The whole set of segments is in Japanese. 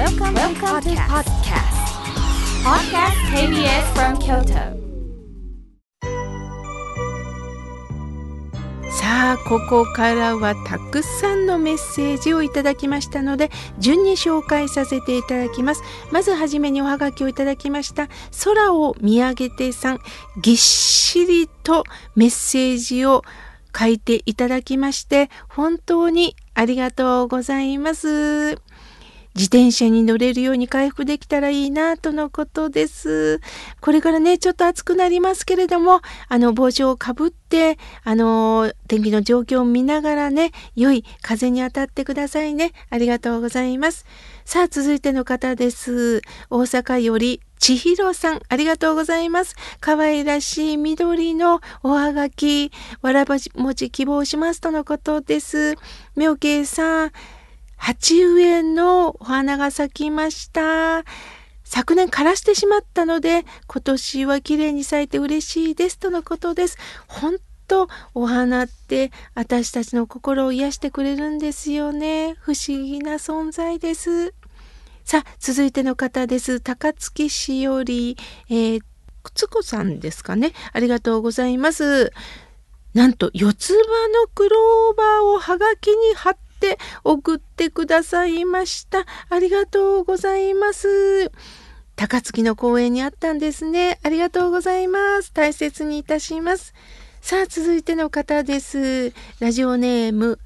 Welcome, Welcome to podcast. Podcast KBS from Kyoto. さあここからはたくさんのメッセージをいただきましたので順に紹介させていただきますまずはじめにおはがきをいただきました空を見上げてさんぎっしりとメッセージを書いていただきまして本当にありがとうございます自転車に乗れるように回復できたらいいなとのことです。これからね、ちょっと暑くなりますけれども、あの、帽子をかぶって、あの、天気の状況を見ながらね、良い風に当たってくださいね。ありがとうございます。さあ、続いての方です。大阪より千尋さん、ありがとうございます。可愛らしい緑のおはがき、わらばもち希望しますとのことです。妙慶さん、鉢植えのお花が咲きました。昨年枯らしてしまったので、今年は綺麗に咲いて嬉しいですとのことです。本当お花って私たちの心を癒してくれるんですよね。不思議な存在です。さあ、続いての方です。高槻しおり、えー、つこさんですかね。ありがとうございます。なんと、四つ葉のクローバーをはがきに貼ってって送ってくださいました。ありがとうございます。高槻の公園にあったんですね。ありがとうございます。大切にいたします。さあ、続いての方です。ラジオネーム、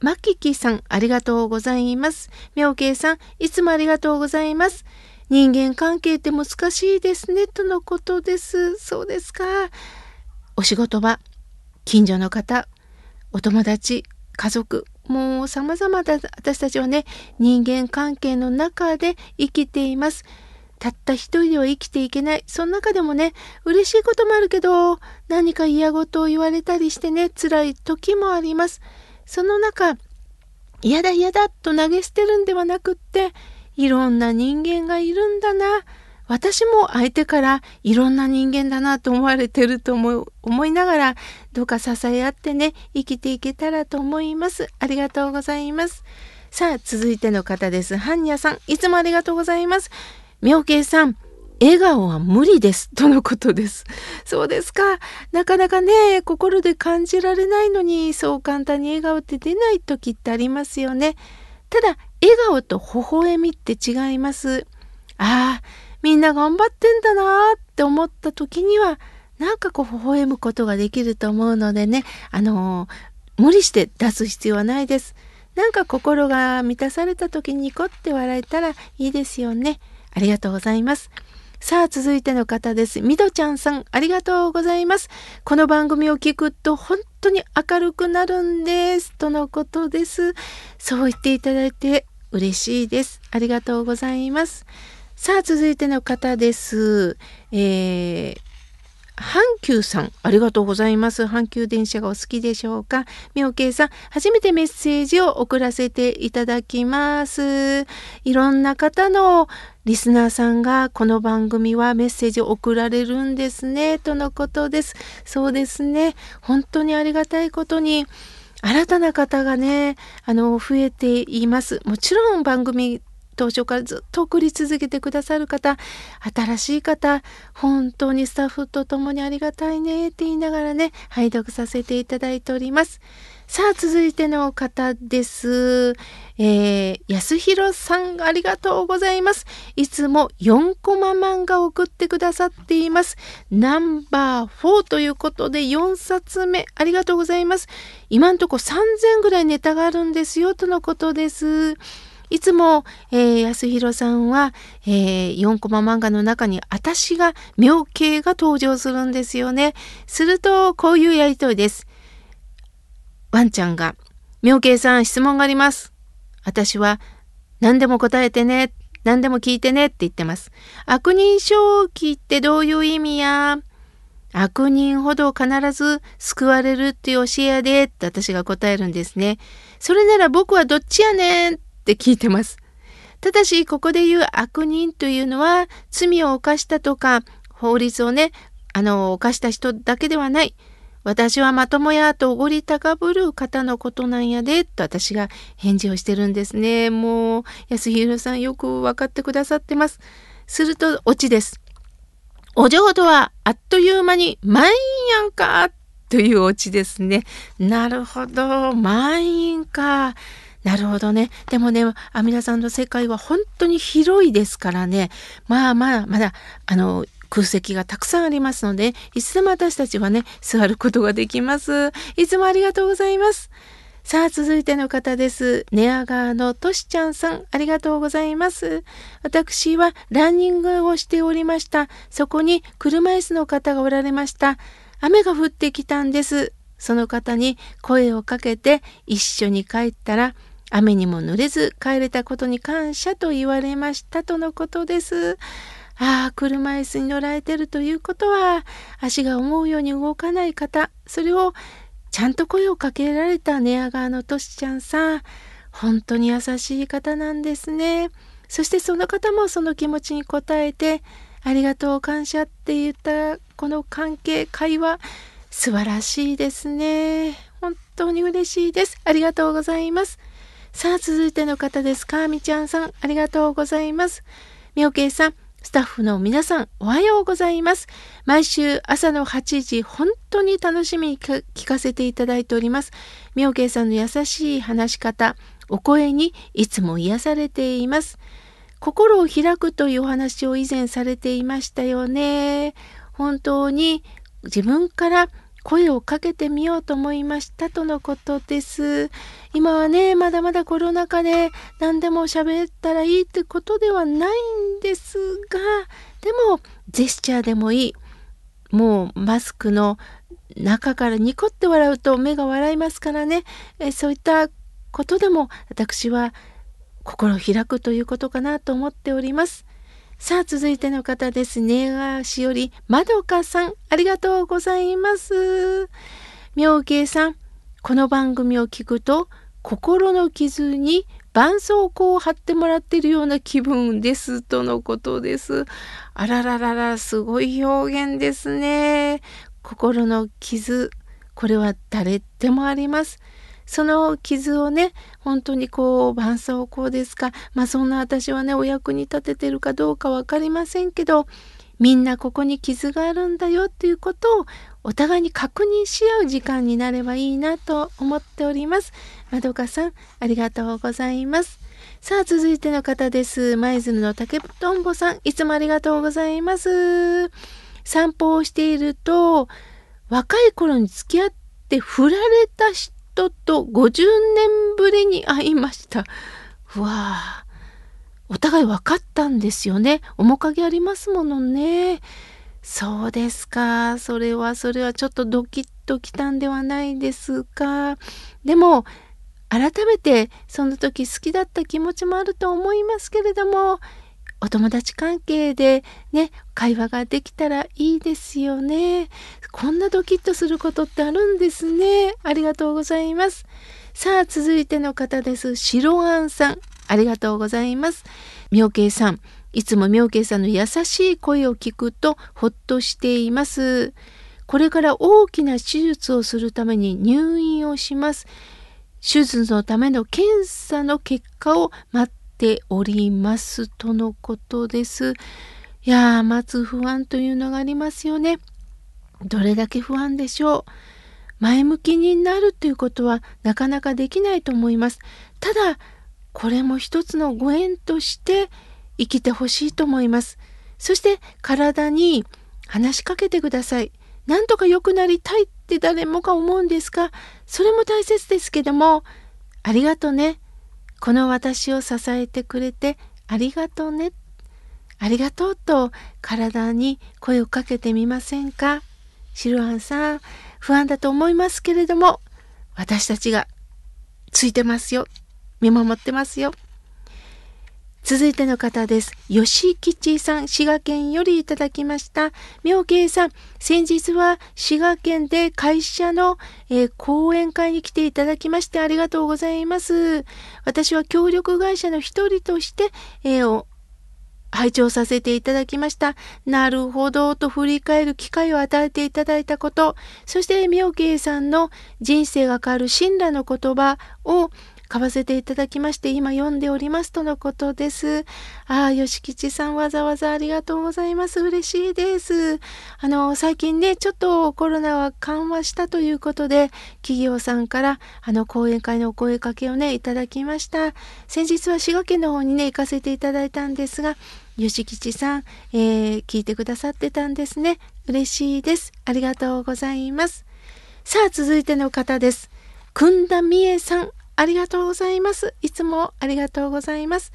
マキキさん、ありがとうございます。妙慶さん、いつもありがとうございます。人間関係って難しいですね、とのことです。そうですか。お仕事場、近所の方、お友達、家族、もう様々だ、私たちはね、人間関係の中で生きています。たった一人では生きていけない。その中でもね、嬉しいこともあるけど、何か嫌事を言われたりしてね、辛い時もあります。その中、嫌だ嫌だと投げ捨てるんではなくって、いろんな人間がいるんだな。私も相手からいろんな人間だなと思われてると思思いながら、どうか支え合ってね、生きていけたらと思います。ありがとうございます。さあ、続いての方です。ハンニャさん、いつもありがとうございます。妙慶さん、笑顔は無理です。とのことです。そうですか。なかなかね、心で感じられないのに、そう簡単に笑顔って出ない時ってありますよね。ただ、笑顔と微笑みって違います。ああ、みんな頑張ってんだなって思った時にはなんかこう微笑むことができると思うのでねあの無理して出す必要はないです。なんか心が満たされた時にニコって笑えたらいいですよね。ありがとうございます。さあ、続いての方です。みどちゃんさん、ありがとうございます。この番組を聞くと本当に明るくなるんです。とのことです。そう言っていただいて嬉しいです。ありがとうございます。さあ、続いての方です。えー、阪急さん、ありがとうございます。阪急電車がお好きでしょうか？妙慶さん、初めてメッセージを送らせていただきます。いろんな方のリスナーさんがこの番組はメッセージを送られるんですね、とのことです。そうですね。本当にありがたいことに、新たな方がね、あの、増えています。もちろん番組当初からずっと送り続けてくださる方新しい方本当にスタッフと共にありがたいねって言いながらね拝読させていただいておりますさあ続いての方ですえー、安弘さんありがとうございますいつも4コマ漫画を送ってくださっていますナンバー4ということで4冊目ありがとうございます今んとこ3000ぐらいネタがあるんですよとのことですいつも、えー、安弘さんは、えー、4コマ漫画の中に私が妙慶が登場するんですよね。すると、こういうやりとりです。ワンちゃんが、妙慶さん質問があります。私は、何でも答えてね。何でも聞いてねって言ってます。悪人正気ってどういう意味や悪人ほど必ず救われるっていう教えやでって私が答えるんですね。それなら僕はどっちやねんって聞いてます。ただし、ここで言う悪人というのは、罪を犯したとか、法律をね、あの、犯した人だけではない。私はまともやとおごり高ぶる方のことなんやで、と私が返事をしてるんですね。もう、安弘さんよくわかってくださってます。すると、オチです。お浄土はあっという間に満員やんか、というオチですね。なるほど、満員か。なるほどね。でもね、阿弥陀さんの世界は本当に広いですからね。まあまあ、まだ、あの、空席がたくさんありますので、いつでも私たちはね、座ることができます。いつもありがとうございます。さあ、続いての方です。寝屋川のとしちゃんさん、ありがとうございます。私はランニングをしておりました。そこに車椅子の方がおられました。雨が降ってきたんです。その方に声をかけて一緒に帰ったら、雨にも濡れず帰れたことに感謝と言われましたとのことです。ああ、車椅子に乗られてるということは、足が思うように動かない方、それをちゃんと声をかけられた寝屋川のとしちゃんさん、本当に優しい方なんですね。そしてその方もその気持ちに応えて、ありがとう感謝って言ったこの関係、会話、素晴らしいですね。本当に嬉しいです。ありがとうございます。さあ、続いての方です。かみちゃんさん、ありがとうございます。みおけいさん、スタッフの皆さん、おはようございます。毎週朝の8時、本当に楽しみに聞かせていただいております。みおけいさんの優しい話し方、お声にいつも癒されています。心を開くというお話を以前されていましたよね。本当に自分から声をかけてみようと思いましたとのことです。今はね、まだまだコロナ禍で何でも喋ったらいいってことではないんですが、でもジェスチャーでもいい。もうマスクの中からニコって笑うと目が笑いますからね。えそういったことでも私は心を開くということかなと思っております。さあ、続いての方ですね。がしおり、まどかさん、ありがとうございます。妙慶さん、この番組を聞くと、心の傷に絆創膏を貼ってもらっているような気分です、とのことです。あらららら、すごい表現ですね。心の傷、これは誰でもあります。その傷をね本当にこう絆創膏ですかまあそんな私はねお役に立ててるかどうか分かりませんけどみんなここに傷があるんだよっていうことをお互いに確認し合う時間になればいいなと思っております。まどかさんありがとうございます。さあ続いての方です。舞鶴の竹とんぼさんいつもありがとうございます。散歩をしていると若い頃に付き合って振られた人人と50年ぶりに会いました。うわあ、お互い分かったんですよね。面影ありますものね。そうですか。それはそれはちょっとドキッときたんではないですか。でも、改めてその時好きだった気持ちもあると思いますけれども、お友達関係でね、会話ができたらいいですよね。こんなドキッとすることってあるんですね。ありがとうございます。さあ、続いての方です。白あんさん。ありがとうございます。妙慶さん。いつも妙慶さんの優しい声を聞くとほっとしています。これから大きな手術をするために入院をします。手術のための検査の結果を待ておりますとのことです。いやー、待つ不安というのがありますよね。どれだけ不安でしょう。前向きになるということはなかなかできないと思います。ただ、これも一つのご縁として生きてほしいと思います。そして体に話しかけてください。なんとか良くなりたいって誰もが思うんですが、それも大切ですけども、ありがとね。この私を支えてくれてありがとうね。ありがとうと体に声をかけてみませんか？シルアンさん、不安だと思いますけれども、私たちがついてますよ。見守ってますよ。続いての方です。吉吉さん、滋賀県よりいただきました。妙慶さん、先日は滋賀県で会社の、えー、講演会に来ていただきましてありがとうございます。私は協力会社の一人として、えー、拝聴させていただきました。なるほどと振り返る機会を与えていただいたこと、そして妙慶さんの人生が変わる神羅の言葉を買わせていただきまして、今読んでおりますとのことです。ああ、吉吉さんわざわざありがとうございます。嬉しいです。あの、最近ね、ちょっとコロナは緩和したということで、企業さんから、あの、講演会のお声かけをね、いただきました。先日は滋賀県の方にね、行かせていただいたんですが、吉吉さん、えー、聞いてくださってたんですね。嬉しいです。ありがとうございます。さあ、続いての方です。くんだみえさん、ありがとうございます。いつもありがとうございます。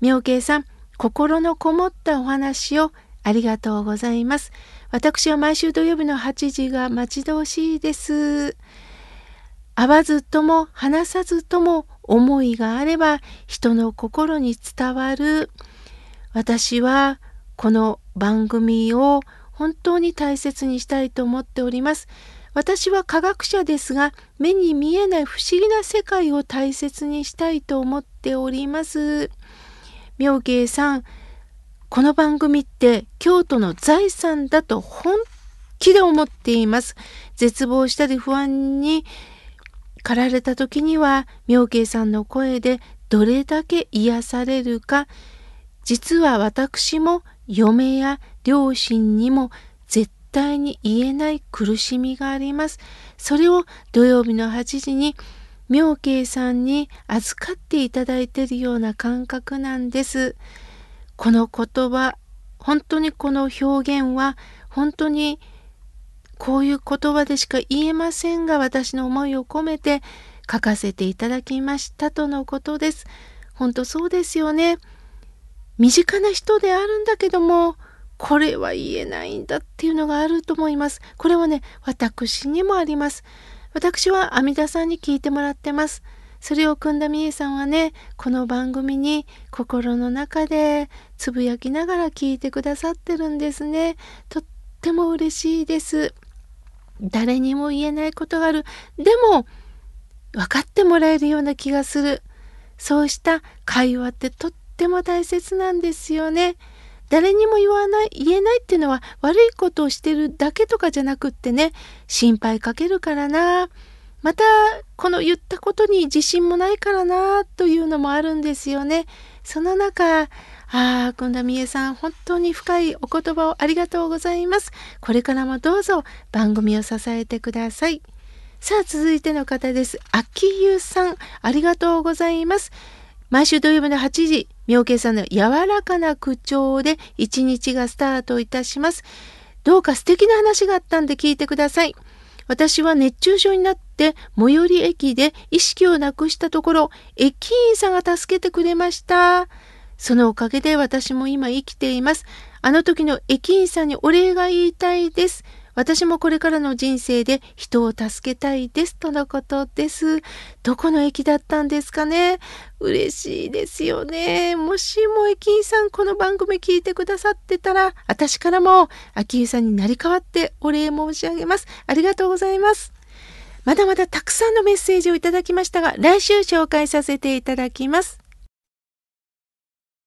妙慶さん、心のこもったお話をありがとうございます。私は毎週土曜日の8時が待ち遠しいです。会わずとも話さずとも思いがあれば人の心に伝わる。私はこの番組を本当に大切にしたいと思っております。私は科学者ですが目に見えない不思議な世界を大切にしたいと思っております。妙慶さんこの番組って京都の財産だと本気で思っています。絶望したり不安に駆られた時には妙慶さんの声でどれだけ癒されるか実は私も嫁や両親にも対に言えない苦しみがあります。それを土曜日の8時に妙慶さんに預かっていただいているような感覚なんです。この言葉、本当にこの表現は本当にこういう言葉でしか言えませんが私の思いを込めて書かせていただきましたとのことです。本当そうですよね。身近な人であるんだけどもこれは言えないんだっていうのがあると思います。これはね、私にもあります。私は阿弥陀さんに聞いてもらってます。それを組んだみえさんはね、この番組に心の中でつぶやきながら聞いてくださってるんですね。とっても嬉しいです。誰にも言えないことがある。でも、分かってもらえるような気がする。そうした会話ってとっても大切なんですよね。誰にも言わない言えないっていうのは悪いことをしてるだけとかじゃなくってね心配かけるからなまたこの言ったことに自信もないからなというのもあるんですよね。その中ああ、今田美恵さん、本当に深いお言葉をありがとうございます。これからもどうぞ番組を支えてください。さあ、続いての方です。秋湯さん、ありがとうございます。毎週土曜日の8時、妙慶さんの柔らかな口調で一日がスタートいたします。どうか素敵な話があったんで聞いてください。私は熱中症になって最寄り駅で意識をなくしたところ、駅員さんが助けてくれました。そのおかげで私も今生きています。あの時の駅員さんにお礼が言いたいです。私もこれからの人生で人を助けたいですとのことです。どこの駅だったんですかね？嬉しいですよね。もしも駅員さんこの番組聞いてくださってたら、私からも秋湯さんになり代わってお礼申し上げます。ありがとうございます。まだまだたくさんのメッセージをいただきましたが、来週紹介させていただきます。